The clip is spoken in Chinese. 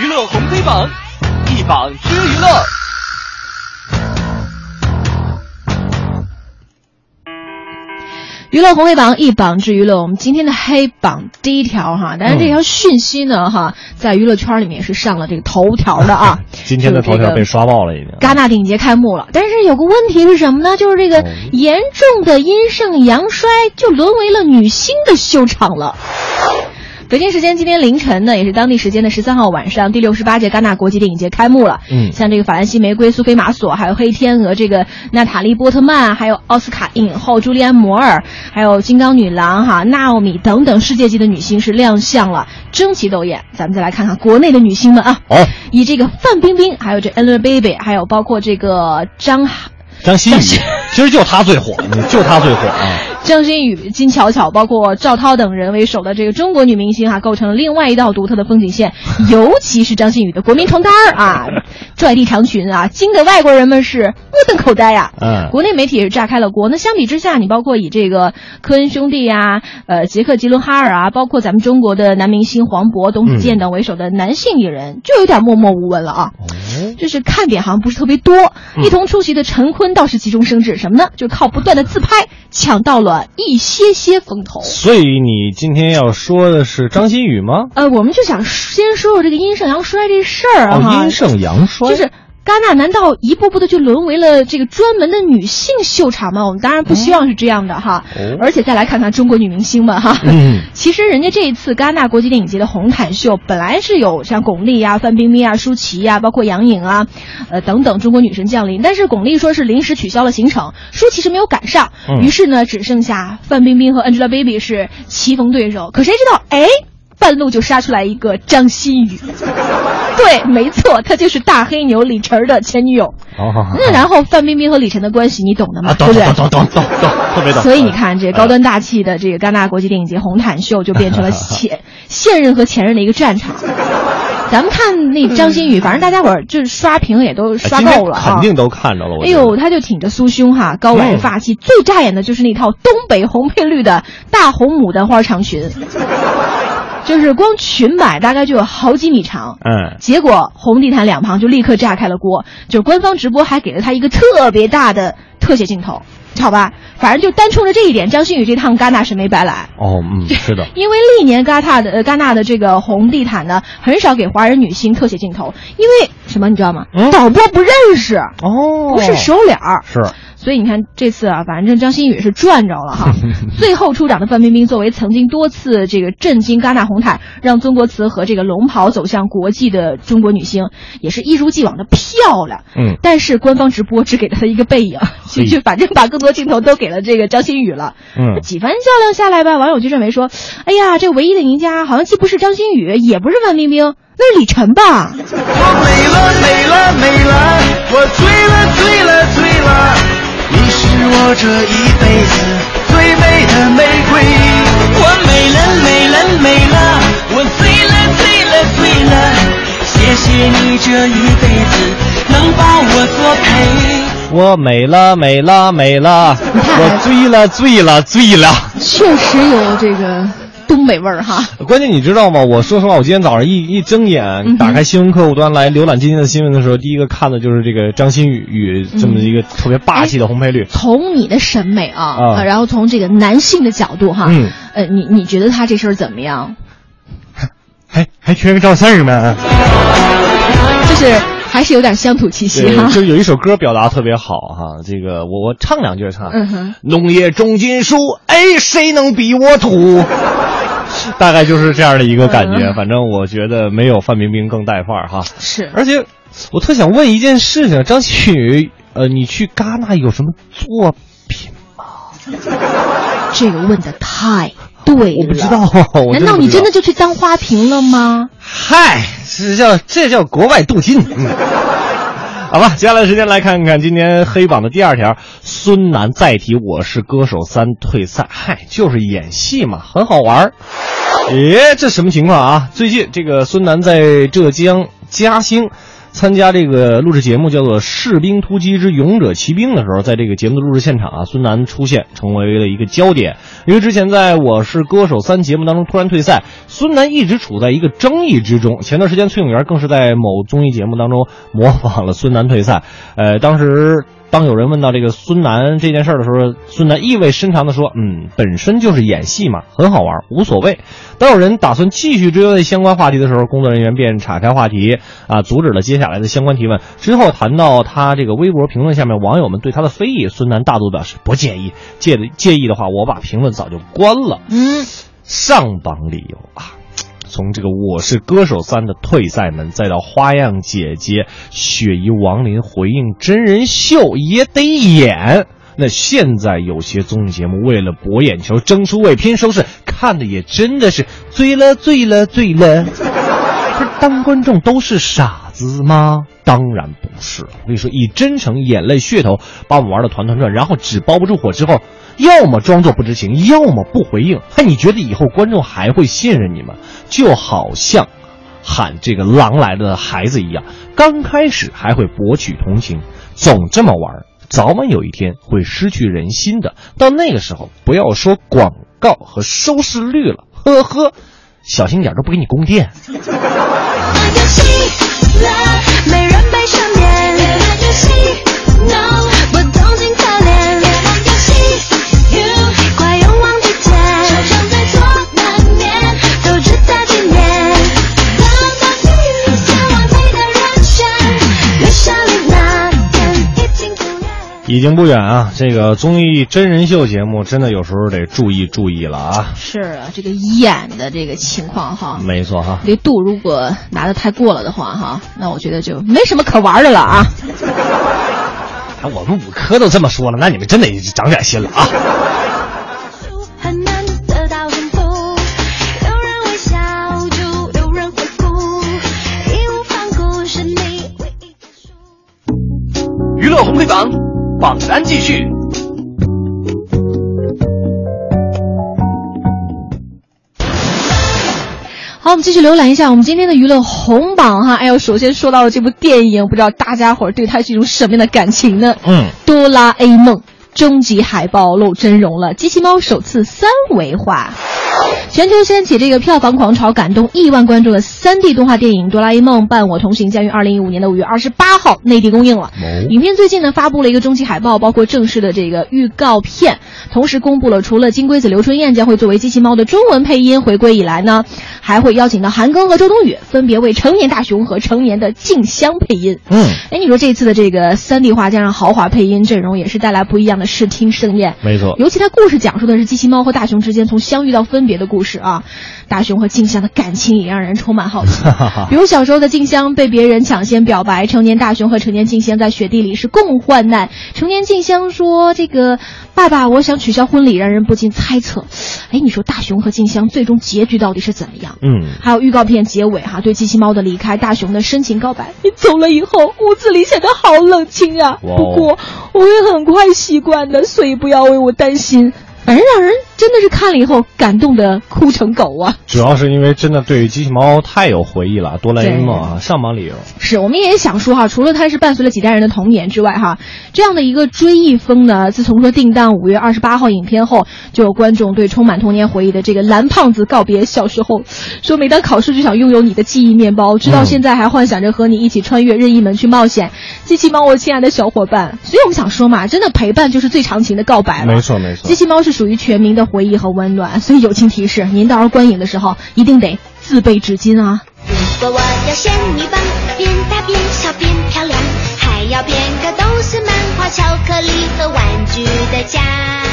娱乐红黑榜，一榜之娱乐。娱乐红黑榜一榜之娱乐，我们今天的黑榜第一条哈，但是这条讯息呢哈，在娱乐圈里面是上了这个头条的啊。今天的头条被刷爆了已经。戛纳电影节开幕了，但是有个问题是什么呢？就是这个严重的阴盛阳衰，就沦为了女星的秀场了。北京时间今天凌晨呢，也是当地时间的十三号晚上，第六十八届戛纳国际电影节开幕了。嗯，像这个法兰西玫瑰、苏菲玛索，还有黑天鹅，这个娜塔莉波特曼，还有奥斯卡影后朱莉安摩尔，还有金刚女郎哈娜奥米等等世界级的女星是亮相了，争奇斗艳。咱们再来看看国内的女星们啊，哦，以这个范冰冰，还有这 Angelababy，还有包括这个张张馨予，其实就她最火，就她最火啊。张馨予、金巧巧，包括赵涛等人为首的这个中国女明星啊，构成了另外一道独特的风景线。尤其是张馨予的国民床单儿啊，拽地长裙啊，惊得外国人们是目瞪口呆呀。嗯，国内媒体也是炸开了锅。那相比之下，你包括以这个科恩兄弟啊、呃杰克吉伦哈尔啊，包括咱们中国的男明星黄渤、董子健等为首的男性艺人，就有点默默无闻了啊。就是看点好像不是特别多。一同出席的陈坤倒是急中生智，什么呢？就靠不断的自拍抢到了一些些风头。所以你今天要说的是张馨予吗？呃，我们就想先说说这个阴盛阳衰这事儿啊，哦，阴盛阳衰，就是。戛纳难道一步步的就沦为了这个专门的女性秀场吗？我们当然不希望是这样的哈。哦、而且再来看看中国女明星们哈，嗯，其实人家这一次戛纳国际电影节的红毯秀本来是有像巩俐啊、范冰冰啊、舒淇啊，包括杨颖啊，呃等等中国女神降临，但是巩俐说是临时取消了行程，舒淇是没有赶上，嗯、于是呢只剩下范冰冰和 Angelababy 是棋逢对手。可谁知道，哎，半路就杀出来一个张馨予。对，没错，她就是大黑牛李晨的前女友。哦，那然后范冰冰和李晨的关系你懂的吗？啊、对不对？懂懂懂懂懂，特别懂。所以你看，这高端大气的这个戛纳国际电影节红毯秀就变成了前现任和前任的一个战场。咱们看那张馨予，反正大家伙儿就是刷屏也都刷够了啊，肯定都看着了。哎呦，她就挺着酥胸哈，高挽发髻，最扎眼的就是那套东北红配绿的大红牡丹花长裙。就是光裙摆大概就有好几米长，嗯，结果红地毯两旁就立刻炸开了锅，就是官方直播还给了他一个特别大的特写镜头，好吧，反正就单冲着这一点，张馨予这趟戛纳是没白来。哦，嗯，是的，因为历年戛纳的呃戛纳的这个红地毯呢，很少给华人女星特写镜头，因为什么你知道吗？嗯、导播不认识，哦，不是熟脸儿，是。所以你看这次啊，反正张馨予是赚着了哈。最后出场的范冰冰，作为曾经多次这个震惊戛纳红毯，让中国词和这个龙袍走向国际的中国女星，也是一如既往的漂亮。嗯。但是官方直播只给了她一个背影，就就反正把更多镜头都给了这个张馨予了。嗯。几番较量下来吧，网友就认为说，哎呀，这唯一的赢家好像既不是张馨予，也不是范冰冰，那是李晨吧？我美了，美了，美了，我醉了，醉了，醉了。你是我这一辈子最美的玫瑰，我美了美了美了，我醉了醉了醉了，谢谢你这一辈子能把我作陪。我美了美了美了，我醉了醉了醉了，确实有这个。东北味儿哈，关键你知道吗？我说实话，我今天早上一一睁眼，打开新闻客户端来浏览今天的新闻的时候，第一个看的就是这个张馨予与这么一个特别霸气的红配绿。从你的审美啊，啊然后从这个男性的角度哈，嗯，呃，你你觉得他这身怎么样？还还缺个赵四儿呢，就是还是有点乡土气息哈。就有一首歌表达特别好哈，这个我我唱两句唱。嗯哼，农业重金属，哎，谁能比我土？大概就是这样的一个感觉，嗯、反正我觉得没有范冰冰更带范儿哈。是，而且我特想问一件事情，张馨予，呃，你去戛纳有什么作品吗？这个问的太对了，我不知道，我难道你真的就去当花瓶了吗？嗨，这叫这叫国外镀金。嗯好吧，接下来时间来看看今天黑榜的第二条：孙楠再提《我是歌手三》退赛。嗨，就是演戏嘛，很好玩儿。诶，这什么情况啊？最近这个孙楠在浙江嘉兴参加这个录制节目叫做《士兵突击之勇者骑兵》的时候，在这个节目的录制现场啊，孙楠出现成为了一个焦点。因为之前在我是歌手三节目当中突然退赛，孙楠一直处在一个争议之中。前段时间崔永元更是在某综艺节目当中模仿了孙楠退赛，呃，当时。当有人问到这个孙楠这件事的时候，孙楠意味深长地说：“嗯，本身就是演戏嘛，很好玩，无所谓。”当有人打算继续追问相关话题的时候，工作人员便岔开话题，啊，阻止了接下来的相关提问。之后谈到他这个微博评论下面网友们对他的非议，孙楠大度表示不介意，介的介意的话，我把评论早就关了。嗯，上榜理由啊。从这个《我是歌手三》的退赛门，再到花样姐姐雪姨、王林回应真人秀也得演。那现在有些综艺节目为了博眼球、争出位、拼收视，看的也真的是醉了、醉了、醉了。不是当观众都是傻子吗？当然不是。我跟你说，以真诚、眼泪、噱头把我们玩的团团转，然后纸包不住火之后。要么装作不知情，要么不回应。哎，你觉得以后观众还会信任你吗？就好像喊这个“狼来了”的孩子一样，刚开始还会博取同情，总这么玩，早晚有一天会失去人心的。到那个时候，不要说广告和收视率了，呵呵，小心点都不给你供电。已经不远啊！这个综艺真人秀节目真的有时候得注意注意了啊！是啊，这个演的这个情况哈，没错哈。这度如果拿的太过了的话哈，那我觉得就没什么可玩的了啊！我们五科都这么说了，那你们真得长点心了啊！娱乐红黑榜。榜单继续。好，我们继续浏览一下我们今天的娱乐红榜哈。哎呦，首先说到了这部电影，不知道大家伙儿对它是一种什么样的感情呢？嗯，哆啦 A 梦终极海报露真容了，机器猫首次三维化。全球掀起这个票房狂潮，感动亿万观众的 3D 动画电影《哆啦 A 梦伴我同行》将于2015年的5月28号内地公映了。影片最近呢发布了一个终极海报，包括正式的这个预告片，同时公布了除了金龟子刘春燕将会作为机器猫的中文配音回归以来呢，还会邀请到韩庚和周冬雨分别为成年大雄和成年的静香配音。嗯，哎，你说这次的这个 3D 化加上豪华配音阵容，也是带来不一样的视听盛宴。没错，尤其它故事讲述的是机器猫和大雄之间从相遇到分别的故事啊。大雄和静香的感情也让人充满好奇。比如小时候的静香被别人抢先表白，成年大雄和成年静香在雪地里是共患难。成年静香说：“这个爸爸，我想取消婚礼。”让人不禁猜测，哎，你说大雄和静香最终结局到底是怎么样？嗯，还有预告片结尾哈，对机器猫的离开，大雄的深情告白。你走了以后，屋子里显得好冷清啊。不过我会很快习惯的，所以不要为我担心。反正让人真的是看了以后感动的哭成狗啊！主要是因为真的对机器猫太有回忆了，哆啦 A 梦啊，上榜理由是我们也想说哈，除了它是伴随了几代人的童年之外哈，这样的一个追忆风呢，自从说定档五月二十八号影片后，就有观众对充满童年回忆的这个蓝胖子告别小时候，说每当考试就想拥有你的记忆面包，直到现在还幻想着和你一起穿越任意门去冒险。机器猫，我亲爱的小伙伴，所以我们想说嘛，真的陪伴就是最长情的告白了。没错没错，机器猫是。属于全民的回忆和温暖所以友情提示您到时候观影的时候一定得自备纸巾啊。如果我要仙女棒变大变小变漂亮还要变个都是漫画巧克力和玩具的家。